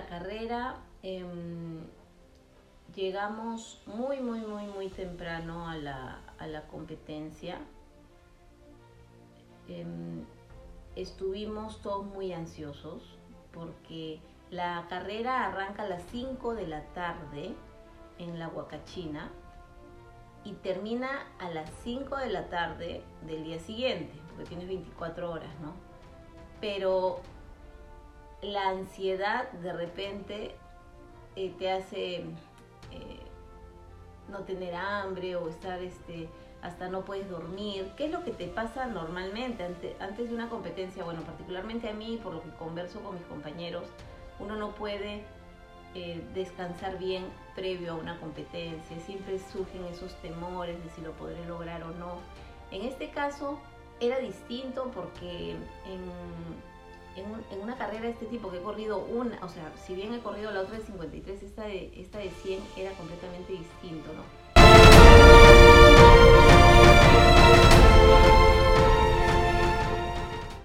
la carrera, em, llegamos muy, muy, muy, muy temprano a la, a la competencia. Em, estuvimos todos muy ansiosos porque la carrera arranca a las 5 de la tarde en la Huacachina y termina a las 5 de la tarde del día siguiente, porque tienes 24 horas, ¿no? Pero la ansiedad de repente eh, te hace eh, no tener hambre o estar este, hasta no puedes dormir. ¿Qué es lo que te pasa normalmente antes, de una competencia? Bueno, particularmente a mí, por lo que converso con mis compañeros, uno no puede eh, descansar bien previo a una competencia. Siempre surgen esos temores de si lo podré lograr o no. En este caso era distinto porque en, en, una carrera de este tipo que he corrido una, o sea, si bien he corrido la otra de 53, esta de, esta de 100 era completamente distinto, ¿no?